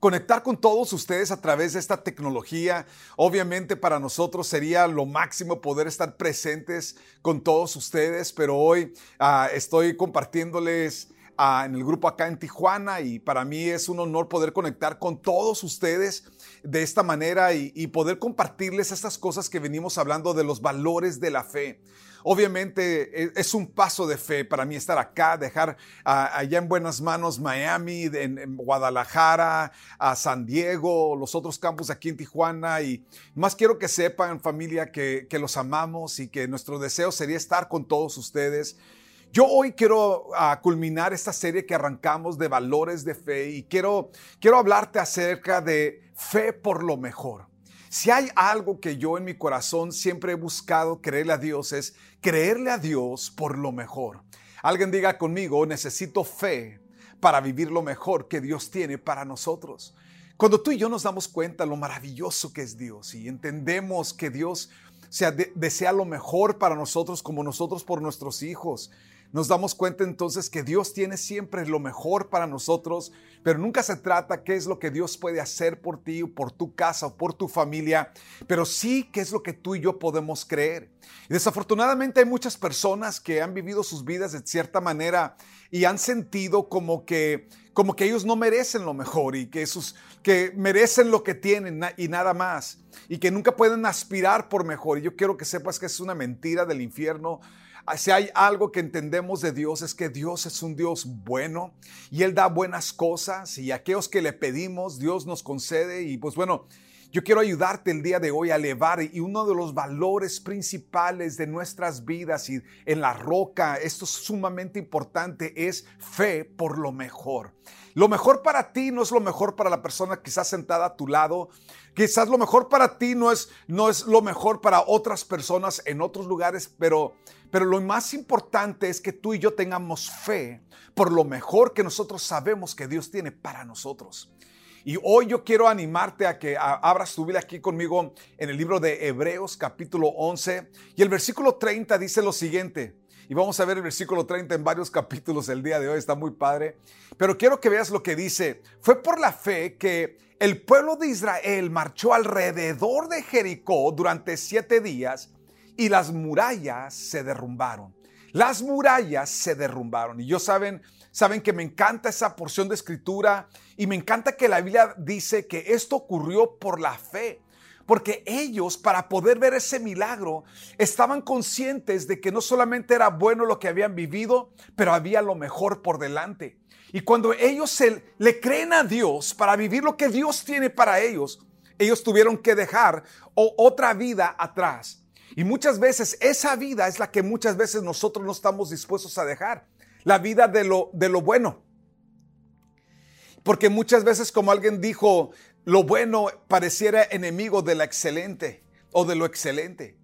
conectar con todos ustedes a través de esta tecnología. Obviamente para nosotros sería lo máximo poder estar presentes con todos ustedes, pero hoy ah, estoy compartiéndoles ah, en el grupo acá en Tijuana y para mí es un honor poder conectar con todos ustedes de esta manera y, y poder compartirles estas cosas que venimos hablando de los valores de la fe. Obviamente e, es un paso de fe para mí estar acá, dejar allá en buenas manos Miami, en, Guadalajara, a San Diego, los otros campos aquí en Tijuana. Y más quiero que sepan, familia, que, que los amamos y que nuestro deseo sería estar con todos ustedes. Yo hoy quiero culminar esta serie que arrancamos de valores de fe y quiero, quiero hablarte acerca de fe por lo mejor. Si hay algo que yo en mi corazón siempre he buscado creerle a Dios es creerle a Dios por lo mejor. Alguien diga conmigo, necesito fe para vivir lo mejor que Dios tiene para nosotros. Cuando tú y yo nos damos cuenta lo maravilloso que es Dios y entendemos que Dios desea lo mejor para nosotros como nosotros por nuestros hijos, nos damos cuenta entonces que Dios tiene siempre lo mejor para nosotros, pero nunca se trata qué es lo que Dios puede hacer por ti, o por tu casa o por tu familia, pero sí qué es lo que tú y yo podemos creer. Y desafortunadamente hay muchas personas que han vivido sus vidas de cierta manera y han sentido como que como que ellos no merecen lo mejor y que sus que merecen lo que tienen y nada más y que nunca pueden aspirar por mejor. Y yo quiero que sepas que es una mentira del infierno si hay algo que entendemos de Dios es que Dios es un Dios bueno y Él da buenas cosas y aquellos que le pedimos Dios nos concede y pues bueno, yo quiero ayudarte el día de hoy a elevar y uno de los valores principales de nuestras vidas y en la roca, esto es sumamente importante, es fe por lo mejor. Lo mejor para ti no es lo mejor para la persona quizás sentada a tu lado. Quizás lo mejor para ti no es, no es lo mejor para otras personas en otros lugares, pero, pero lo más importante es que tú y yo tengamos fe por lo mejor que nosotros sabemos que Dios tiene para nosotros. Y hoy yo quiero animarte a que abras tu Biblia aquí conmigo en el libro de Hebreos capítulo 11 y el versículo 30 dice lo siguiente. Y vamos a ver el versículo 30 en varios capítulos el día de hoy, está muy padre. Pero quiero que veas lo que dice. Fue por la fe que el pueblo de Israel marchó alrededor de Jericó durante siete días y las murallas se derrumbaron. Las murallas se derrumbaron. Y yo saben, saben que me encanta esa porción de escritura y me encanta que la Biblia dice que esto ocurrió por la fe porque ellos para poder ver ese milagro estaban conscientes de que no solamente era bueno lo que habían vivido, pero había lo mejor por delante. Y cuando ellos se, le creen a Dios para vivir lo que Dios tiene para ellos, ellos tuvieron que dejar otra vida atrás. Y muchas veces esa vida es la que muchas veces nosotros no estamos dispuestos a dejar. La vida de lo, de lo bueno. Porque muchas veces, como alguien dijo, lo bueno pareciera enemigo de la excelente o de lo excelente.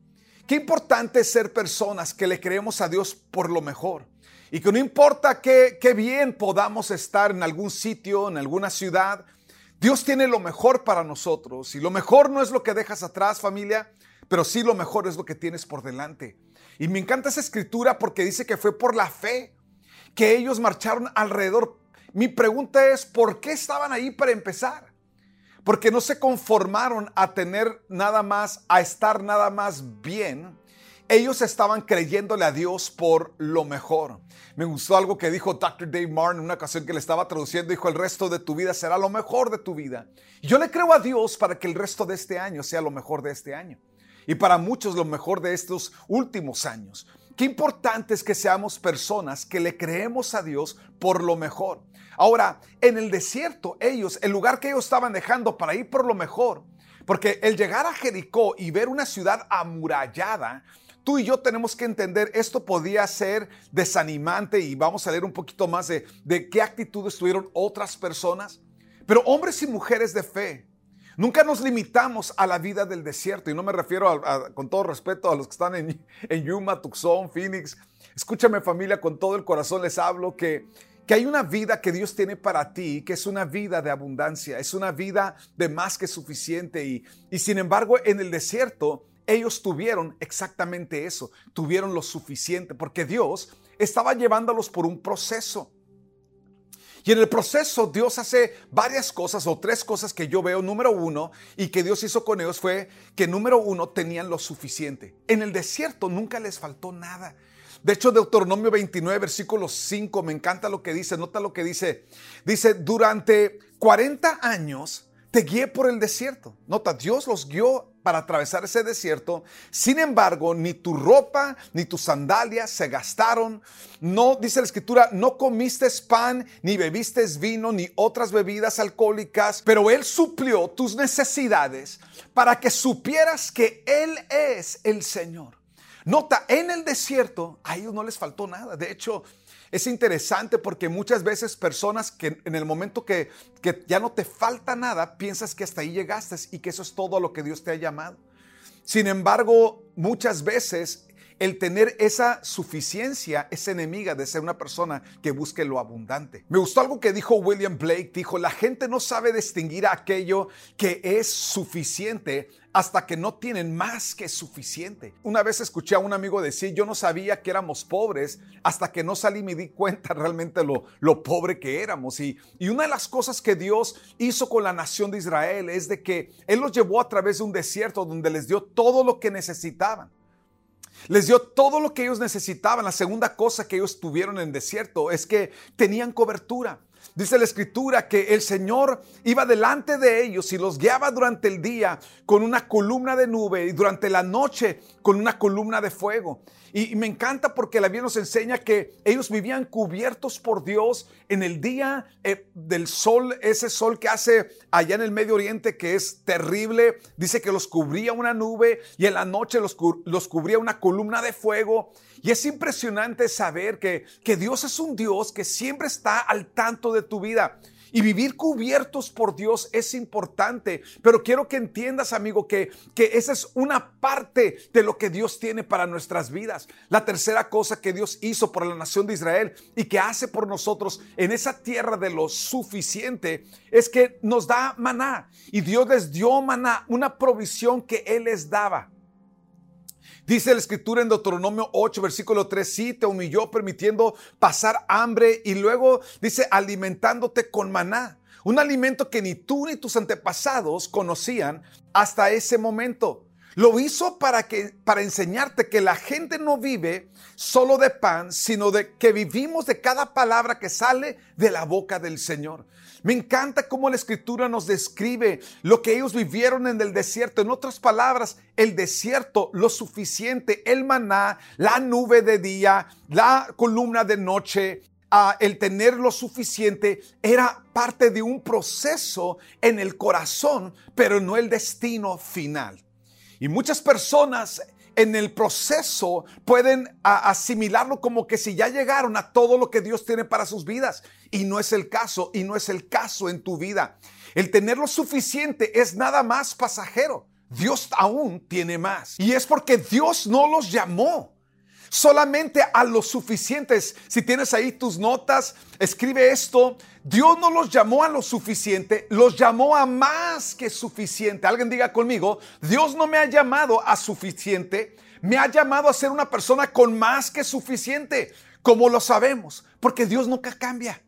Qué importante es ser personas que le creemos a Dios por lo mejor. Y que no importa qué, qué bien podamos estar en algún sitio, en alguna ciudad, Dios tiene lo mejor para nosotros. Y lo mejor no es lo que dejas atrás, familia, pero sí lo mejor es lo que tienes por delante. Y me encanta esa escritura porque dice que fue por la fe que ellos marcharon alrededor. Mi pregunta es, ¿por qué estaban ahí para empezar? porque no se conformaron a tener nada más, a estar nada más bien. Ellos estaban creyéndole a Dios por lo mejor. Me gustó algo que dijo Dr. Dave Martin en una ocasión que le estaba traduciendo. Dijo, el resto de tu vida será lo mejor de tu vida. yo le creo a Dios para que el resto de este año sea lo mejor de este año. Y para muchos lo mejor de estos últimos años. Qué importante es que seamos personas que le creemos a Dios por lo mejor. Ahora, en el desierto, ellos, el lugar que ellos estaban dejando para ir por lo mejor, porque el llegar a Jericó y ver una ciudad amurallada, tú y yo tenemos que entender, esto podía ser desanimante y vamos a leer un poquito más de, de qué actitudes tuvieron otras personas, pero hombres y mujeres de fe Nunca nos limitamos a la vida del desierto. Y no me refiero, con todo respeto, a los que están en, en Yuma, Tucson, Phoenix. Escúchame familia, con todo el corazón les hablo que que hay una vida que Dios tiene para ti, que es una vida de abundancia, es una vida de más que suficiente. Y, y sin embargo, en el desierto, ellos tuvieron exactamente eso, tuvieron lo suficiente, porque Dios estaba llevándolos por un proceso. Y en el proceso Dios hace varias cosas o tres cosas que yo veo. Número uno, y que Dios hizo con ellos fue que número uno tenían lo suficiente. En el desierto nunca les faltó nada. De hecho, Deuteronomio 29, versículo 5, me encanta lo que dice. Nota lo que dice. Dice, durante 40 años te guié por el desierto. Nota, Dios los guió para atravesar ese desierto. Sin embargo, ni tu ropa ni tus sandalias se gastaron. No, dice la escritura, no comiste pan, ni bebiste vino, ni otras bebidas alcohólicas, pero Él suplió tus necesidades para que supieras que Él es el Señor. Nota, en el desierto a ellos no les faltó nada. De hecho, es interesante porque muchas veces personas que en el momento que, que ya no te falta nada, piensas que hasta ahí llegaste y que eso es todo a lo que Dios te ha llamado. Sin embargo, muchas veces el tener esa suficiencia es enemiga de ser una persona que busque lo abundante. Me gustó algo que dijo William Blake, dijo, la gente no sabe distinguir aquello que es suficiente hasta que no tienen más que suficiente. Una vez escuché a un amigo decir, yo no sabía que éramos pobres hasta que no salí y me di cuenta realmente lo, lo pobre que éramos. Y, y una de las cosas que Dios hizo con la nación de Israel es de que Él los llevó a través de un desierto donde les dio todo lo que necesitaban. Les dio todo lo que ellos necesitaban. La segunda cosa que ellos tuvieron en el desierto es que tenían cobertura. Dice la escritura que el Señor iba delante de ellos y los guiaba durante el día con una columna de nube y durante la noche con una columna de fuego. Y, me encanta porque la Biblia nos enseña que ellos vivían cubiertos por Dios en el día eh, del sol, ese sol que hace allá en el Medio Oriente que es terrible. Dice que los cubría una nube y en la noche los, los cubría una columna de fuego. Y es impresionante saber que, que Dios es un Dios que siempre está al tanto de tu vida. Y vivir cubiertos por Dios es importante, pero quiero que entiendas, amigo, que, que esa es una parte de lo que Dios tiene para nuestras vidas. La tercera cosa que Dios hizo por la nación de Israel y que hace por nosotros en esa tierra de lo suficiente es que nos da maná. Y Dios les dio maná, una provisión que Él les daba. Dice la escritura en Deuteronomio 8, versículo 3, sí, te humilló permitiendo pasar hambre y luego dice alimentándote con maná, un alimento que ni tú ni tus antepasados conocían hasta ese momento. Lo hizo para que para enseñarte que la gente no vive solo de pan, sino de que vivimos de cada palabra que sale de la boca del Señor. Me encanta cómo la escritura nos describe lo que ellos vivieron en el desierto. En otras palabras, el desierto, lo suficiente, el maná, la nube de día, la columna de noche, el tener lo suficiente era parte de un proceso en el corazón, pero no el destino final. Y muchas personas en el proceso pueden asimilarlo como que si ya llegaron a todo lo que Dios tiene para sus vidas. Y no es el caso, y no es el caso en tu vida. El tener lo suficiente es nada más pasajero. Dios aún tiene más. Y es porque Dios no los llamó solamente a los suficientes. Si tienes ahí tus notas, escribe esto. Dios no los llamó a lo suficiente, los llamó a más que suficiente. Alguien diga conmigo, Dios no me ha llamado a suficiente, me ha llamado a ser una persona con más que suficiente, como lo sabemos, porque Dios nunca cambia.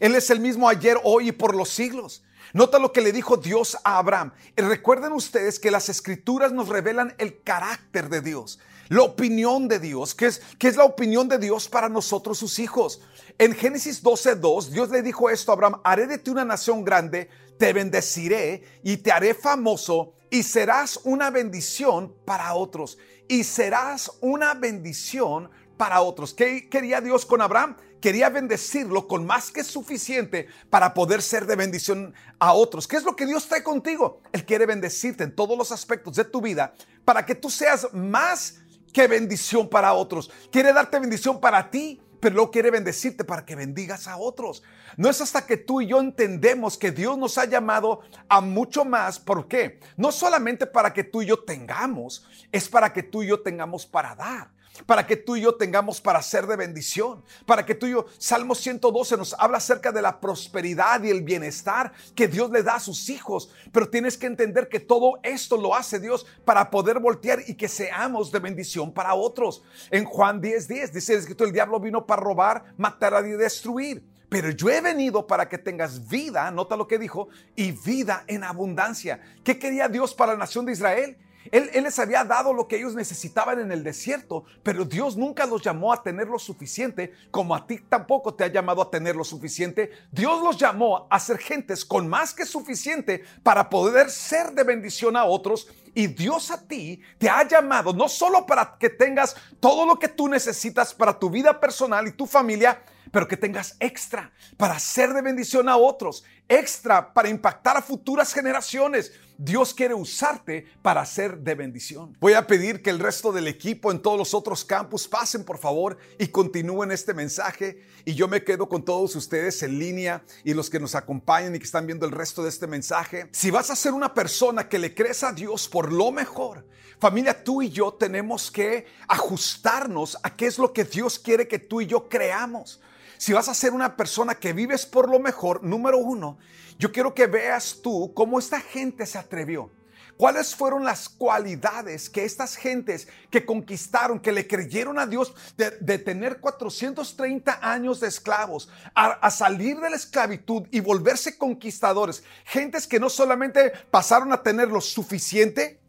Él es el mismo ayer, hoy y por los siglos. Nota lo que le dijo Dios a Abraham. recuerden ustedes que las escrituras nos revelan el carácter de Dios la opinión de Dios. ¿Qué es, qué es la opinión de Dios para nosotros, sus hijos? En Génesis 12:2, Dios le dijo esto a Abraham: Haré de ti una nación grande, te bendeciré y te haré famoso y serás una bendición para otros. Y serás una bendición para otros. ¿Qué quería Dios con Abraham? Quería bendecirlo con más que suficiente para poder ser de bendición a otros. ¿Qué es lo que Dios trae contigo? Él quiere bendecirte en todos los aspectos de tu vida para que tú seas más Qué bendición para otros. Quiere darte bendición para ti pero luego quiere bendecirte para que bendigas a otros. No es hasta que tú y yo entendemos que Dios nos ha llamado a mucho más. ¿Por qué? No solamente para que tú y yo tengamos, es para que tú y yo tengamos para dar para que tú y yo tengamos para ser de bendición, para que tú y yo, Salmo 112 nos habla acerca de la prosperidad y el bienestar que Dios le da a sus hijos, pero tienes que entender que todo esto lo hace Dios para poder voltear y que seamos de bendición para otros. En Juan 10:10 10, dice el el diablo vino para robar, matar y destruir. Pero yo he venido para que tengas vida, nota lo que dijo, y vida en abundancia. ¿Qué quería Dios para la nación de Israel? Él, les había dado lo que ellos necesitaban en el desierto, pero Dios nunca los llamó a tener lo suficiente, como a ti tampoco te ha llamado a tener lo suficiente. Dios los llamó a ser gentes con más que suficiente para poder ser de bendición a otros. Y Dios a ti te ha llamado no solo para que tengas todo lo que tú necesitas para tu vida personal y tu familia, pero que tengas extra para ser de bendición a otros, extra para impactar a futuras generaciones. Dios quiere usarte para ser de bendición. Voy a pedir que el resto del equipo en todos los otros campus pasen por favor y continúen este mensaje y yo me quedo con todos ustedes en línea y los que nos acompañan y que están viendo el resto de este mensaje. Si vas a ser una persona que le crees a Dios por lo mejor, familia, tú y yo tenemos que ajustarnos a qué es lo que Dios quiere que tú y yo creamos. Si vas a ser una persona que vives por lo mejor, número uno, yo quiero que veas tú cómo esta gente se atrevió. ¿Cuáles fueron las cualidades que estas gentes que conquistaron, que le creyeron a Dios de, tener 430 años de esclavos, a, salir de la esclavitud y volverse conquistadores? Gentes que no solamente pasaron a tener lo suficiente,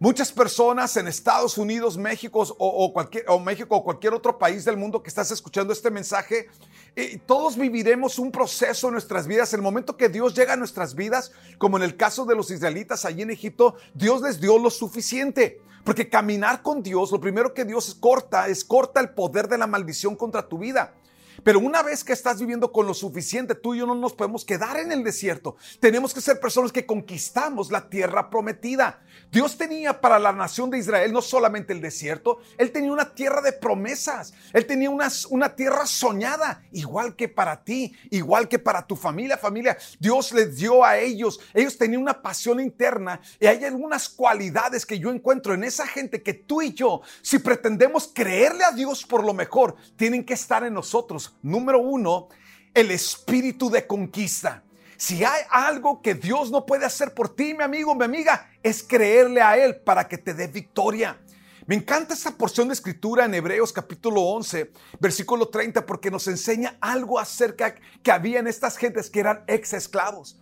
Muchas personas en Estados Unidos, México o México o cualquier otro país del mundo que estás escuchando este mensaje, eh, todos viviremos un proceso en nuestras vidas. El momento que Dios llega a nuestras vidas, como en el caso de los israelitas allí en Egipto, Dios les dio lo suficiente. Porque caminar con Dios, lo primero que Dios corta es corta el poder de la maldición contra tu vida. Pero una vez que estás viviendo con lo suficiente, tú y yo no nos podemos quedar en el desierto. Tenemos que ser personas que conquistamos la tierra prometida. Dios tenía para la nación de Israel no solamente el desierto, Él tenía una tierra de promesas. Él tenía una, una tierra soñada, igual que para ti, igual que para tu familia. Familia, Dios les dio a ellos. Ellos tenían una pasión interna y hay algunas cualidades que yo encuentro en esa gente que tú y yo, si pretendemos creerle a Dios por lo mejor, tienen que estar en nosotros Número uno, el espíritu de conquista. Si hay algo que Dios no puede hacer por ti, mi amigo, mi amiga, es creerle a Él para que te dé victoria. Me encanta esa porción de escritura en Hebreos capítulo 11, versículo 30, porque nos enseña algo acerca que había en estas gentes que eran ex esclavos.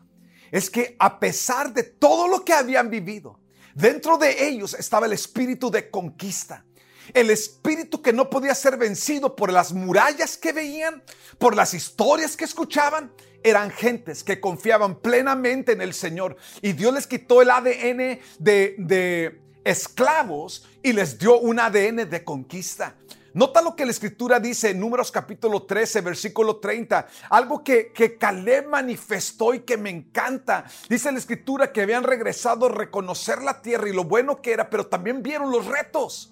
Es que a pesar de todo lo que habían vivido, dentro de ellos estaba el espíritu de conquista. El espíritu que no podía ser vencido por las murallas que veían, por las historias que escuchaban, eran gentes que confiaban plenamente en el Señor. Y Dios les quitó el ADN de, esclavos y les dio un ADN de conquista. Nota lo que la escritura dice en Números capítulo 13, versículo 30. Algo que, que Caleb manifestó y que me encanta. Dice la escritura que habían regresado a reconocer la tierra y lo bueno que era, pero también vieron los retos.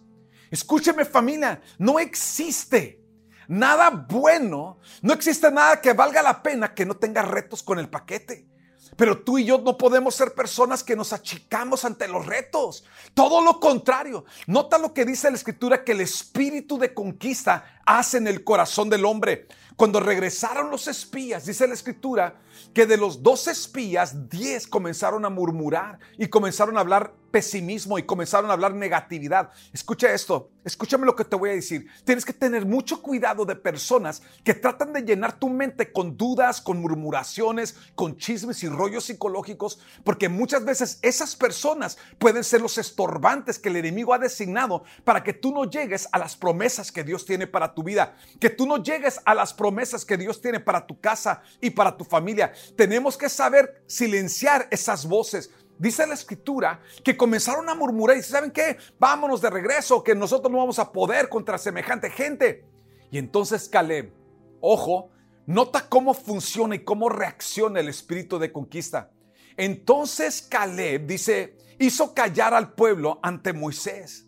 Escúcheme familia, no existe nada bueno, no existe nada que valga la pena que no tenga retos con el paquete. Pero tú y yo no podemos ser personas que nos achicamos ante los retos. Todo lo contrario. Nota lo que dice la escritura que el espíritu de conquista hace en el corazón del hombre. Cuando regresaron los espías, dice la escritura, que de los dos espías, diez comenzaron a murmurar y comenzaron a hablar pesimismo y comenzaron a hablar negatividad. Escucha esto, escúchame lo que te voy a decir. Tienes que tener mucho cuidado de personas que tratan de llenar tu mente con dudas, con murmuraciones, con chismes y rollos psicológicos, porque muchas veces esas personas pueden ser los estorbantes que el enemigo ha designado para que tú no llegues a las promesas que Dios tiene para tu vida, que tú no llegues a las promesas que Dios tiene para tu casa y para tu familia. Tenemos que saber silenciar esas voces dice la escritura que comenzaron a murmurar y ¿saben qué? Vámonos de regreso, que nosotros no vamos a poder contra semejante gente. Y entonces Caleb, ojo, nota cómo funciona y cómo reacciona el espíritu de conquista. Entonces Caleb dice, hizo callar al pueblo ante Moisés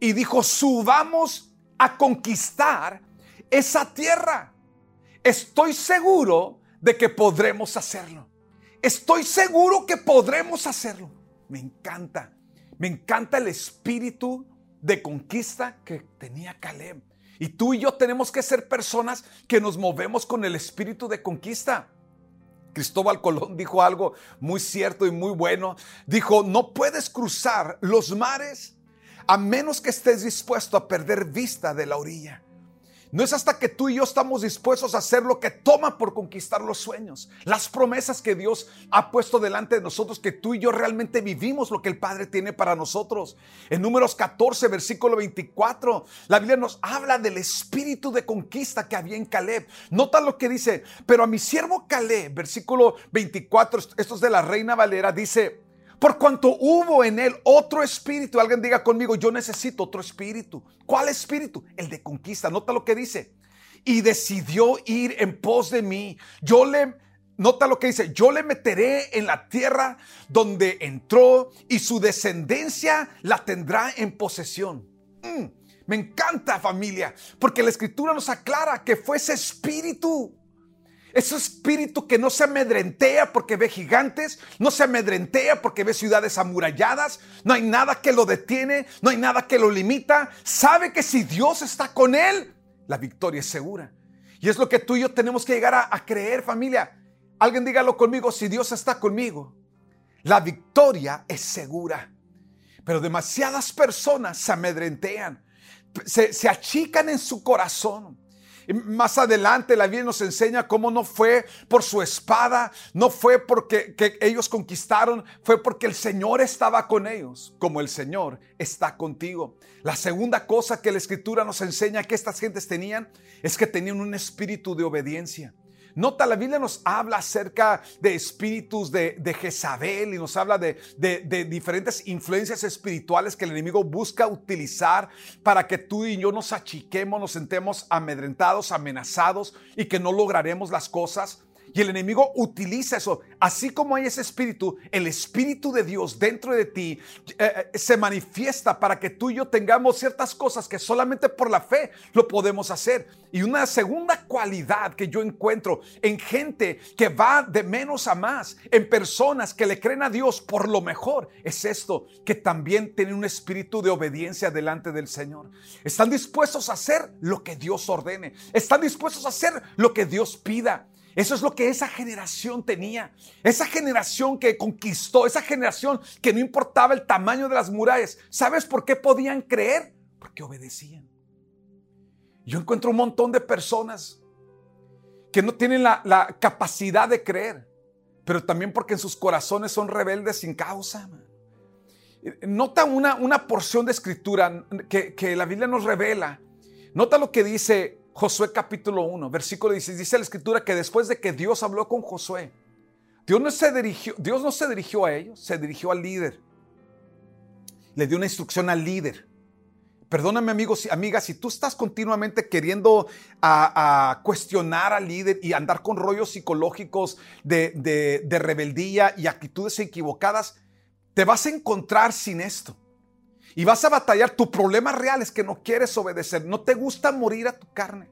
y dijo, subamos a conquistar esa tierra. Estoy seguro de que podremos hacerlo. Estoy seguro que podremos hacerlo. Me encanta. Me encanta el espíritu de conquista que tenía Caleb. Y tú y yo tenemos que ser personas que nos movemos con el espíritu de conquista. Cristóbal Colón dijo algo muy cierto y muy bueno. Dijo, no puedes cruzar los mares a menos que estés dispuesto a perder vista de la orilla. No es hasta que tú y yo estamos dispuestos a hacer lo que toma por conquistar los sueños, las promesas que Dios ha puesto delante de nosotros, que tú y yo realmente vivimos lo que el Padre tiene para nosotros. En números 14, versículo 24, la Biblia nos habla del espíritu de conquista que había en Caleb. Nota lo que dice, pero a mi siervo Caleb, versículo 24, esto es de la Reina Valera, dice, por cuanto hubo en él otro espíritu. Alguien diga conmigo, yo necesito otro espíritu. ¿Cuál espíritu? El de conquista. Nota lo que dice. Y decidió ir en pos de mí. Yo le, nota lo que dice, yo le meteré en la tierra donde entró y su descendencia la tendrá en posesión. Mm, me encanta familia, porque la escritura nos aclara que fue ese espíritu ese espíritu que no se amedrentea porque ve gigantes, no se amedrentea porque ve ciudades amuralladas, no hay nada que lo detiene, no hay nada que lo limita. Sabe que si Dios está con él, la victoria es segura. Y es lo que tú y yo tenemos que llegar a, creer, familia. Alguien dígalo conmigo, si Dios está conmigo, la victoria es segura. Pero demasiadas personas se amedrentean, se achican en su corazón. Más adelante la Biblia nos enseña cómo no fue por su espada, no fue porque que ellos conquistaron, fue porque el Señor estaba con ellos, como el Señor está contigo. La segunda cosa que la Escritura nos enseña que estas gentes tenían es que tenían un espíritu de obediencia. Nota, la Biblia nos habla acerca de espíritus de, Jezabel y nos habla de, de, diferentes influencias espirituales que el enemigo busca utilizar para que tú y yo nos achiquemos, nos sentemos amedrentados, amenazados y que no lograremos las cosas. Y el enemigo utiliza eso. Así como hay ese espíritu, el espíritu de Dios dentro de ti eh, eh, se manifiesta para que tú y yo tengamos ciertas cosas que solamente por la fe lo podemos hacer. Y una segunda cualidad que yo encuentro en gente que va de menos a más, en personas que le creen a Dios por lo mejor, es esto, que también tienen un espíritu de obediencia delante del Señor. Están dispuestos a hacer lo que Dios ordene. Están dispuestos a hacer lo que Dios pida. Eso es lo que esa generación tenía. Esa generación que conquistó, esa generación que no importaba el tamaño de las murallas. ¿Sabes por qué podían creer? Porque obedecían. Yo encuentro un montón de personas que no tienen la, capacidad de creer, pero también porque en sus corazones son rebeldes sin causa. Nota una, porción de escritura que la Biblia nos revela. Nota lo que dice Josué capítulo 1, versículo 16, dice la escritura que después de que Dios habló con Josué, Dios no se dirigió, Dios no se dirigió a ellos, se dirigió al líder. Le dio una instrucción al líder. Perdóname amigos y amigas, si tú estás continuamente queriendo a, cuestionar al líder y andar con rollos psicológicos de, de rebeldía y actitudes equivocadas, te vas a encontrar sin esto. Y vas a batallar. Tu problema real es que no quieres obedecer. No te gusta morir a tu carne.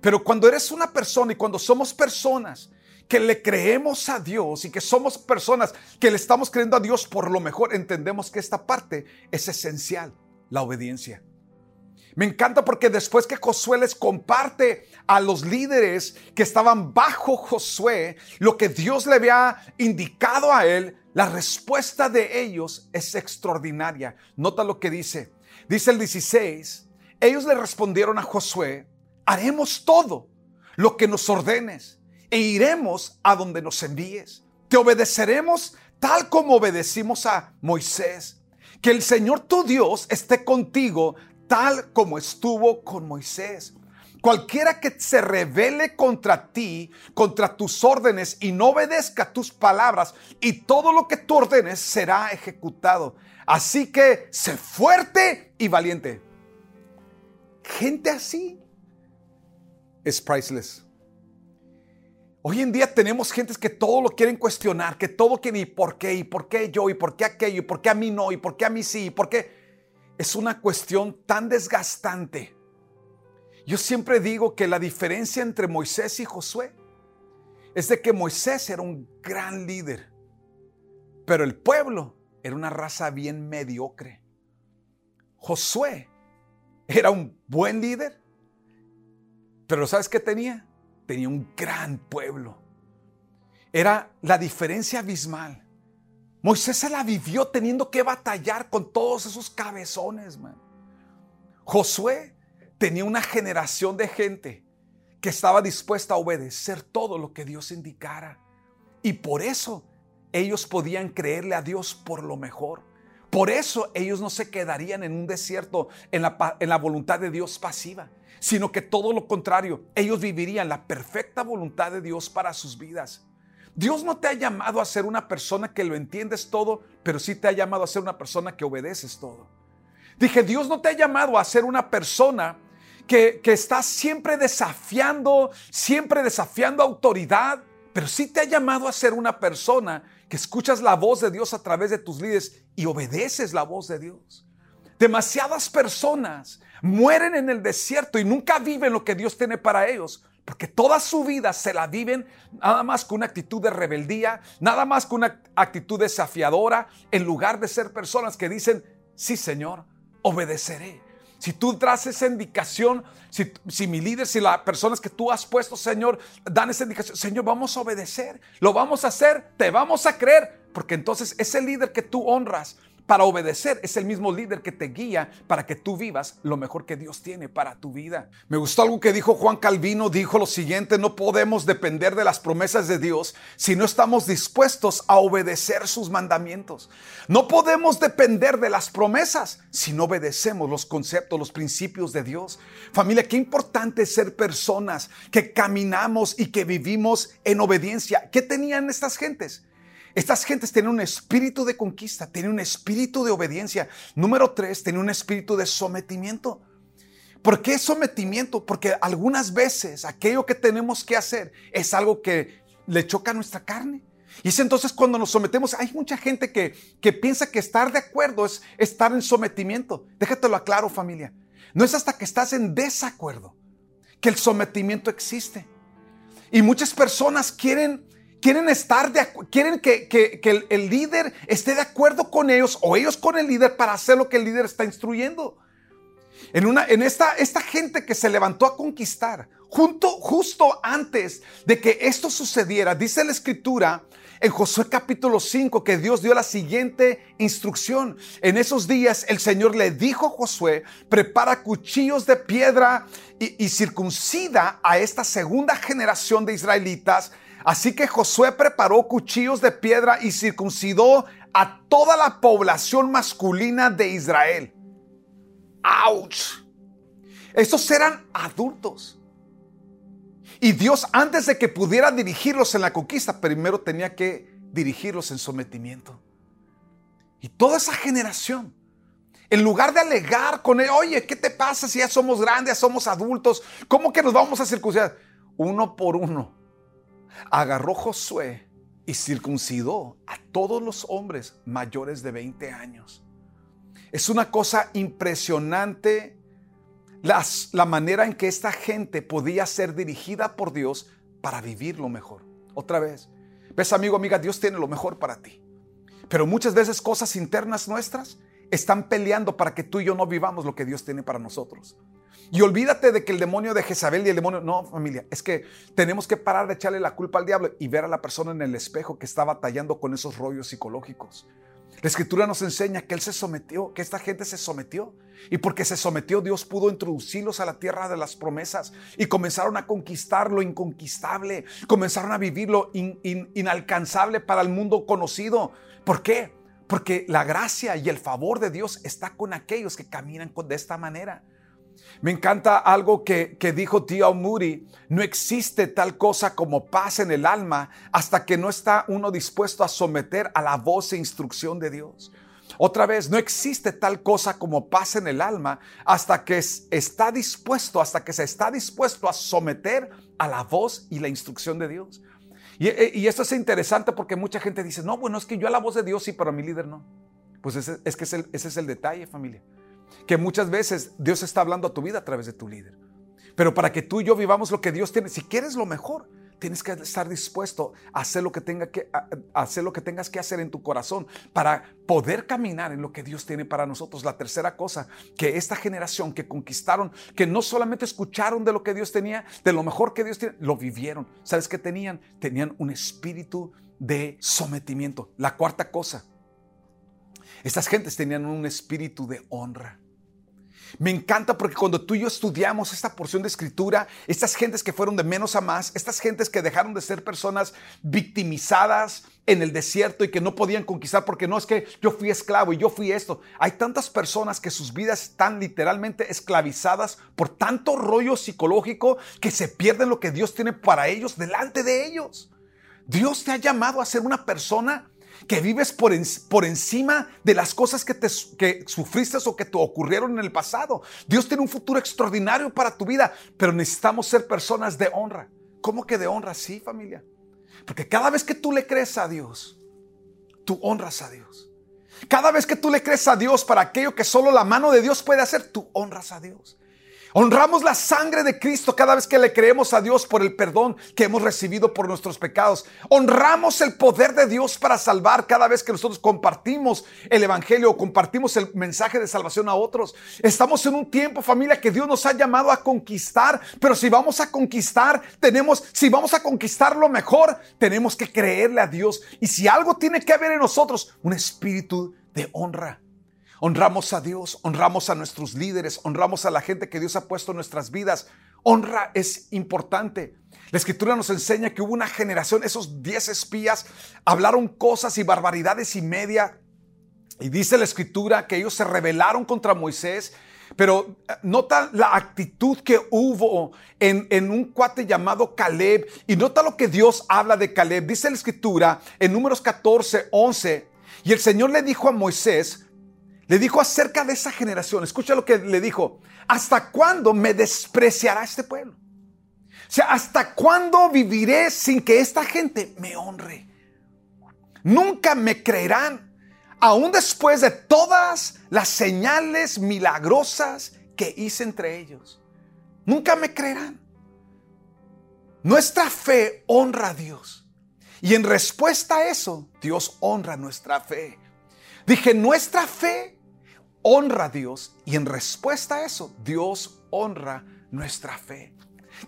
Pero cuando eres una persona y cuando somos personas que le creemos a Dios y que somos personas que le estamos creyendo a Dios por lo mejor, entendemos que esta parte es esencial, la obediencia. Me encanta porque después que Josué les comparte a los líderes que estaban bajo Josué lo que Dios le había indicado a él, la respuesta de ellos es extraordinaria. Nota lo que dice. Dice el 16, ellos le respondieron a Josué, haremos todo lo que nos ordenes e iremos a donde nos envíes. Te obedeceremos tal como obedecimos a Moisés. Que el Señor tu Dios esté contigo tal como estuvo con Moisés. Cualquiera que se revele contra ti, contra tus órdenes y no obedezca tus palabras y todo lo que tú ordenes será ejecutado. Así que sé fuerte y valiente. Gente así es priceless. Hoy en día tenemos gentes que todo lo quieren cuestionar, que todo quieren y por qué, y por qué yo, y por qué aquello, y por qué a mí no, y por qué a mí sí, y por qué. Es una cuestión tan desgastante Yo siempre digo que la diferencia entre Moisés y Josué es de que Moisés era un gran líder, pero el pueblo era una raza bien mediocre. Josué era un buen líder, pero ¿sabes qué tenía? Tenía un gran pueblo. Era la diferencia abismal. Moisés se la vivió teniendo que batallar con todos esos cabezones, man. Josué tenía una generación de gente que estaba dispuesta a obedecer todo lo que Dios indicara. Y por eso ellos podían creerle a Dios por lo mejor. Por eso ellos no se quedarían en un desierto en la, en la, voluntad de Dios pasiva, sino que todo lo contrario, ellos vivirían la perfecta voluntad de Dios para sus vidas. Dios no te ha llamado a ser una persona que lo entiendes todo, pero sí te ha llamado a ser una persona que obedeces todo. Dije, Dios no te ha llamado a ser una persona que, que está siempre desafiando, siempre desafiando autoridad, pero sí te ha llamado a ser una persona que escuchas la voz de Dios a través de tus líderes y obedeces la voz de Dios. Demasiadas personas mueren en el desierto y nunca viven lo que Dios tiene para ellos, porque toda su vida se la viven nada más con una actitud de rebeldía, nada más con una actitud desafiadora, en lugar de ser personas que dicen, sí Señor, obedeceré. Si tú traes esa indicación, si, si, mi líder, si las personas que tú has puesto, Señor, dan esa indicación, Señor, vamos a obedecer, lo vamos a hacer, te vamos a creer, porque entonces ese líder que tú honras, para obedecer es el mismo líder que te guía para que tú vivas lo mejor que Dios tiene para tu vida. Me gustó algo que dijo Juan Calvino, dijo lo siguiente, no podemos depender de las promesas de Dios si no estamos dispuestos a obedecer sus mandamientos. No podemos depender de las promesas si no obedecemos los conceptos, los principios de Dios. Familia, qué importante ser personas que caminamos y que vivimos en obediencia. ¿Qué tenían estas gentes? Estas gentes tienen un espíritu de conquista, tienen un espíritu de obediencia. Número tres, tienen un espíritu de sometimiento. ¿Por qué sometimiento? Porque algunas veces aquello que tenemos que hacer es algo que le choca a nuestra carne. Y es entonces cuando nos sometemos, hay mucha gente que, que piensa que estar de acuerdo es estar en sometimiento. Déjatelo aclaro familia. No es hasta que estás en desacuerdo que el sometimiento existe. Y muchas personas quieren quieren estar de quieren que, que, el, líder esté de acuerdo con ellos o ellos con el líder para hacer lo que el líder está instruyendo. En, una, en esta, esta gente que se levantó a conquistar, junto, justo antes de que esto sucediera, dice la escritura en Josué capítulo 5 que Dios dio la siguiente instrucción. En esos días el Señor le dijo a Josué, prepara cuchillos de piedra y, y circuncida a esta segunda generación de israelitas Así que Josué preparó cuchillos de piedra y circuncidó a toda la población masculina de Israel. ¡Auch! Estos eran adultos. Y Dios, antes de que pudiera dirigirlos en la conquista, primero tenía que dirigirlos en sometimiento. Y toda esa generación, en lugar de alegar con él, oye, ¿qué te pasa si ya somos grandes, ya somos adultos? ¿Cómo que nos vamos a circuncidar? Uno por uno agarró Josué y circuncidó a todos los hombres mayores de 20 años. Es una cosa impresionante las, la manera en que esta gente podía ser dirigida por Dios para vivir lo mejor. Otra vez, ves amigo, amiga, Dios tiene lo mejor para ti. Pero muchas veces cosas internas nuestras están peleando para que tú y yo no vivamos lo que Dios tiene para nosotros. Y olvídate de que el demonio de Jezabel y el demonio, no familia, es que tenemos que parar de echarle la culpa al diablo y ver a la persona en el espejo que está batallando con esos rollos psicológicos. La escritura nos enseña que él se sometió, que esta gente se sometió. Y porque se sometió, Dios pudo introducirlos a la tierra de las promesas y comenzaron a conquistar lo inconquistable, comenzaron a vivir lo inalcanzable para el mundo conocido. ¿Por qué? Porque la gracia y el favor de Dios está con aquellos que caminan de esta manera. Me encanta algo que, dijo Tio Moody, no existe tal cosa como paz en el alma hasta que no está uno dispuesto a someter a la voz e instrucción de Dios. Otra vez, no existe tal cosa como paz en el alma hasta que está dispuesto, hasta que se está dispuesto a someter a la voz y la instrucción de Dios. Y, esto es interesante porque mucha gente dice, no, bueno, es que yo a la voz de Dios sí, pero a mi líder no. Pues es que ese es el detalle, familia que muchas veces Dios está hablando a tu vida a través de tu líder. Pero para que tú y yo vivamos lo que Dios tiene, si quieres lo mejor, tienes que estar dispuesto a hacer lo que, tenga que, hacer lo que tengas que hacer en tu corazón para poder caminar en lo que Dios tiene para nosotros. La tercera cosa, que esta generación que conquistaron, que no solamente escucharon de lo que Dios tenía, de lo mejor que Dios tiene, lo vivieron. ¿Sabes qué tenían? Tenían un espíritu de sometimiento. La cuarta cosa, estas gentes tenían un espíritu de honra. Me encanta porque cuando tú y yo estudiamos esta porción de escritura, estas gentes que fueron de menos a más, estas gentes que dejaron de ser personas victimizadas en el desierto y que no podían conquistar porque no es que yo fui esclavo y yo fui esto. Hay tantas personas que sus vidas están literalmente esclavizadas por tanto rollo psicológico que se pierden lo que Dios tiene para ellos delante de ellos. Dios te ha llamado a ser una persona que vives por, encima de las cosas que, te, que sufriste o que te ocurrieron en el pasado. Dios tiene un futuro extraordinario para tu vida, pero necesitamos ser personas de honra. ¿Cómo que de honra? Sí, familia. Porque cada vez que tú le crees a Dios, tú honras a Dios. Cada vez que tú le crees a Dios para aquello que solo la mano de Dios puede hacer, tú honras a Dios. Honramos la sangre de Cristo cada vez que le creemos a Dios por el perdón que hemos recibido por nuestros pecados. Honramos el poder de Dios para salvar cada vez que nosotros compartimos el Evangelio o compartimos el mensaje de salvación a otros. Estamos en un tiempo, familia, que Dios nos ha llamado a conquistar, pero si vamos a conquistar, tenemos, si vamos a conquistar lo mejor, tenemos que creerle a Dios. Y si algo tiene que haber en nosotros, un espíritu de honra. Honramos a Dios, honramos a nuestros líderes, honramos a la gente que Dios ha puesto en nuestras vidas. Honra es importante. La escritura nos enseña que hubo una generación, esos diez espías hablaron cosas y barbaridades y media. Y dice la escritura que ellos se rebelaron contra Moisés. Pero eh, nota la actitud que hubo en, en, un cuate llamado Caleb. Y nota lo que Dios habla de Caleb. Dice la escritura en números 14, 11. Y el Señor le dijo a Moisés, le dijo acerca de esa generación, escucha lo que le dijo, ¿hasta cuándo me despreciará este pueblo? O sea, ¿hasta cuándo viviré sin que esta gente me honre? Nunca me creerán, aún después de todas las señales milagrosas que hice entre ellos. Nunca me creerán. Nuestra fe honra a Dios. Y en respuesta a eso, Dios honra nuestra fe. Dije, nuestra fe honra a Dios y en respuesta a eso, Dios honra nuestra fe.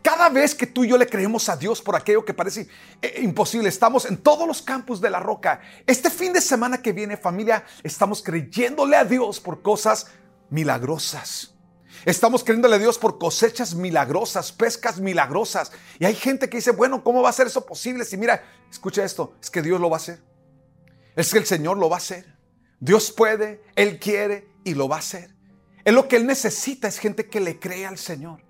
Cada vez que tú y yo le creemos a Dios por aquello que parece eh, imposible, estamos en todos los campos de la roca. Este fin de semana que viene, familia, estamos creyéndole a Dios por cosas milagrosas. Estamos creyéndole a Dios por cosechas milagrosas, pescas milagrosas. Y hay gente que dice, bueno, ¿cómo va a ser eso posible? Si mira, escucha esto, es que Dios lo va a hacer. Es que el Señor lo va a hacer. Dios puede, Él quiere y lo va a hacer. Es lo que Él necesita, es gente que le cree al Señor.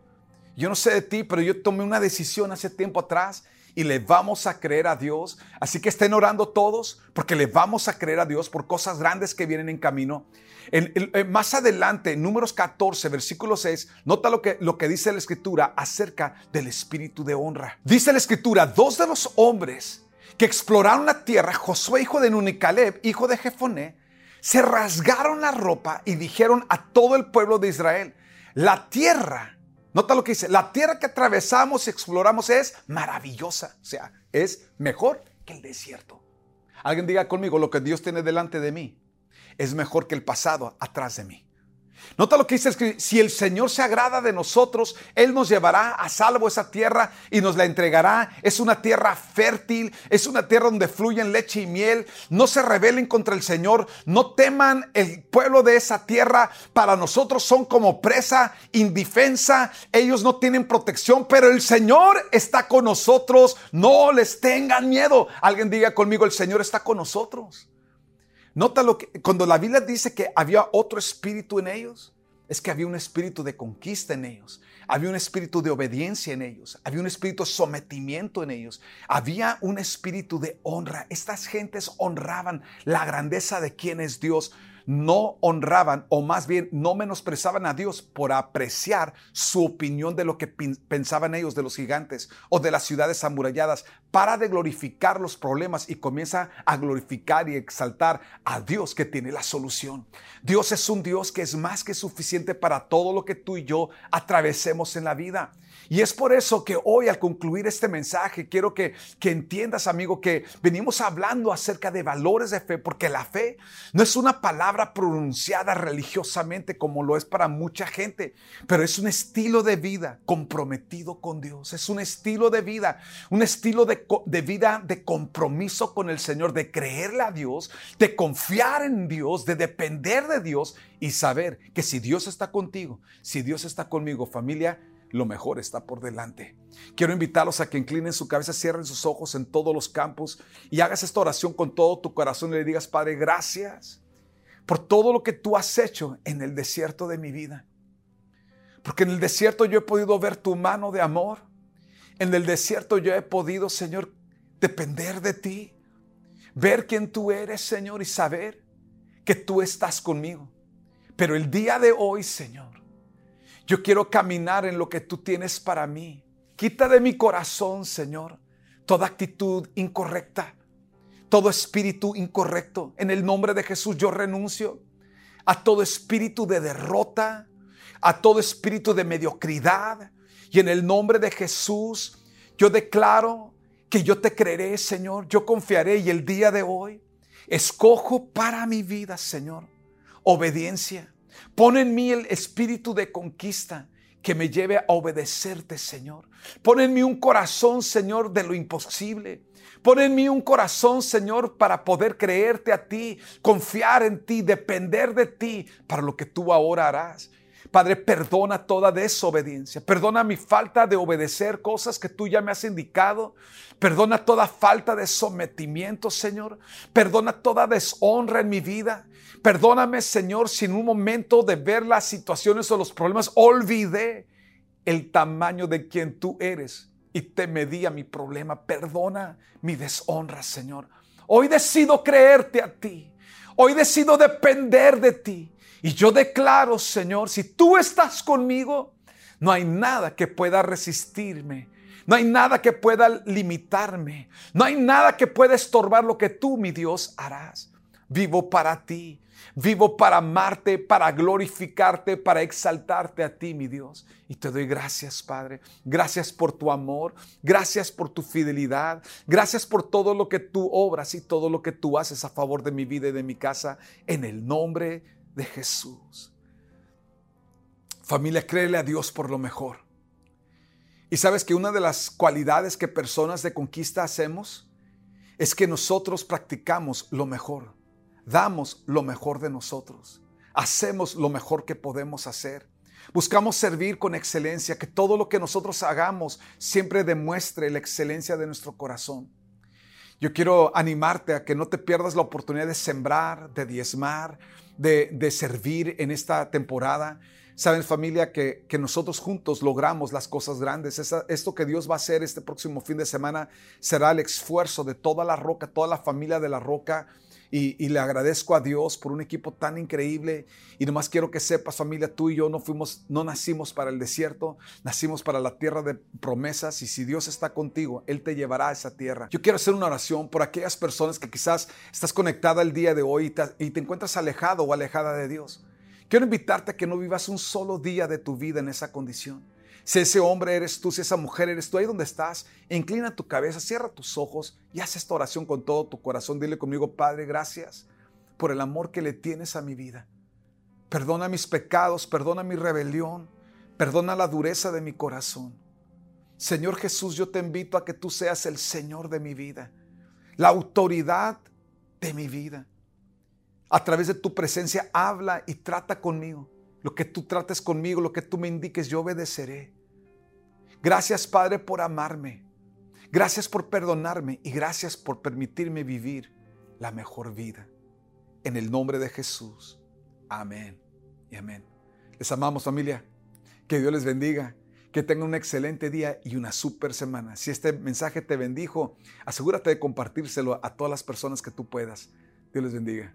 Yo no sé de ti, pero yo tomé una decisión hace tiempo atrás y le vamos a creer a Dios. Así que estén orando todos porque le vamos a creer a Dios por cosas grandes que vienen en camino. Más adelante, números 14, versículo 6, nota lo que, lo que dice la escritura acerca del espíritu de honra. Dice la escritura, dos de los hombres que exploraron la tierra, Josué hijo de Nun y Caleb, hijo de Jefoné, se rasgaron la ropa y dijeron a todo el pueblo de Israel, la tierra, nota lo que dice, la tierra que atravesamos y exploramos es maravillosa, o sea, es mejor que el desierto. Alguien diga conmigo, lo que Dios tiene delante de mí es mejor que el pasado atrás de mí. Nota lo que dice, que si el Señor se agrada de nosotros, Él nos llevará a salvo esa tierra y nos la entregará. Es una tierra fértil, es una tierra donde fluyen leche y miel. No se rebelen contra el Señor, no teman el pueblo de esa tierra. Para nosotros son como presa indefensa, ellos no tienen protección, pero el Señor está con nosotros. No les tengan miedo. Alguien diga conmigo, el Señor está con nosotros. Nota lo que cuando la Biblia dice que había otro espíritu en ellos, es que había un espíritu de conquista en ellos, había un espíritu de obediencia en ellos, había un espíritu de sometimiento en ellos, había un espíritu de honra. Estas gentes honraban la grandeza de quien es Dios no honraban o más bien no menosprezaban a Dios por apreciar su opinión de lo que pensaban ellos de los gigantes o de las ciudades amuralladas. Para de glorificar los problemas y comienza a glorificar y exaltar a Dios que tiene la solución. Dios es un Dios que es más que suficiente para todo lo que tú y yo atravesemos en la vida. Y es por eso que hoy al concluir este mensaje quiero que, que entiendas, amigo, que venimos hablando acerca de valores de fe, porque la fe no es una palabra pronunciada religiosamente como lo es para mucha gente, pero es un estilo de vida comprometido con Dios. Es un estilo de vida, un estilo de, de vida de compromiso con el Señor, de creerle a Dios, de confiar en Dios, de depender de Dios y saber que si Dios está contigo, si Dios está conmigo, familia, lo mejor está por delante. Quiero invitarlos a que inclinen su cabeza, cierren sus ojos en todos los campos y hagas esta oración con todo tu corazón y le digas, Padre, gracias por todo lo que tú has hecho en el desierto de mi vida. Porque en el desierto yo he podido ver tu mano de amor. En el desierto yo he podido, Señor, depender de ti. Ver quién tú eres, Señor, y saber que tú estás conmigo. Pero el día de hoy, Señor, yo quiero caminar en lo que tú tienes para mí. Quita de mi corazón, Señor, toda actitud incorrecta, todo espíritu incorrecto. En el nombre de Jesús yo renuncio a todo espíritu de derrota, a todo espíritu de mediocridad. Y en el nombre de Jesús yo declaro que yo te creeré, Señor. Yo confiaré y el día de hoy escojo para mi vida, Señor, obediencia Pon en mí el espíritu de conquista que me lleve a obedecerte, Señor. Pon en mí un corazón, Señor, de lo imposible. Pon en mí un corazón, Señor, para poder creerte a ti, confiar en ti, depender de ti para lo que tú ahora harás. Padre, perdona toda desobediencia. Perdona mi falta de obedecer cosas que tú ya me has indicado. Perdona toda falta de sometimiento, Señor. Perdona toda deshonra en mi vida. Perdóname, Señor, si en un momento de ver las situaciones o los problemas olvidé el tamaño de quien tú eres y te medí a mi problema. Perdona mi deshonra, Señor. Hoy decido creerte a ti. Hoy decido depender de ti. Y yo declaro, Señor, si tú estás conmigo, no hay nada que pueda resistirme. No hay nada que pueda limitarme. No hay nada que pueda estorbar lo que tú, mi Dios, harás. Vivo para ti. Vivo para amarte, para glorificarte, para exaltarte a ti, mi Dios. Y te doy gracias, Padre. Gracias por tu amor. Gracias por tu fidelidad. Gracias por todo lo que tú obras y todo lo que tú haces a favor de mi vida y de mi casa. En el nombre de de Jesús. Familia, créele a Dios por lo mejor. Y sabes que una de las cualidades que personas de conquista hacemos es que nosotros practicamos lo mejor, damos lo mejor de nosotros, hacemos lo mejor que podemos hacer. Buscamos servir con excelencia, que todo lo que nosotros hagamos siempre demuestre la excelencia de nuestro corazón. Yo quiero animarte a que no te pierdas la oportunidad de sembrar, de diezmar, de, servir en esta temporada. Saben familia que, que, nosotros juntos logramos las cosas grandes. esto que Dios va a hacer este próximo fin de semana será el esfuerzo de toda la roca, toda la familia de la roca y, le agradezco a Dios por un equipo tan increíble. Y nomás quiero que sepas, familia, tú y yo no fuimos, no nacimos para el desierto, nacimos para la tierra de promesas. Y si Dios está contigo, Él te llevará a esa tierra. Yo quiero hacer una oración por aquellas personas que quizás estás conectada el día de hoy y te, y te encuentras alejado o alejada de Dios. Quiero invitarte a que no vivas un solo día de tu vida en esa condición. Si ese hombre eres tú, si esa mujer eres tú, ahí donde estás, inclina tu cabeza, cierra tus ojos y haz esta oración con todo tu corazón. Dile conmigo, Padre, gracias por el amor que le tienes a mi vida. Perdona mis pecados, perdona mi rebelión, perdona la dureza de mi corazón. Señor Jesús, yo te invito a que tú seas el Señor de mi vida, la autoridad de mi vida. A través de tu presencia habla y trata conmigo. Lo que tú trates conmigo, lo que tú me indiques, yo obedeceré. Gracias Padre por amarme. Gracias por perdonarme y gracias por permitirme vivir la mejor vida. En el nombre de Jesús. Amén y amén. Les amamos familia. Que Dios les bendiga. Que tengan un excelente día y una super semana. Si este mensaje te bendijo, asegúrate de compartírselo a todas las personas que tú puedas. Dios les bendiga.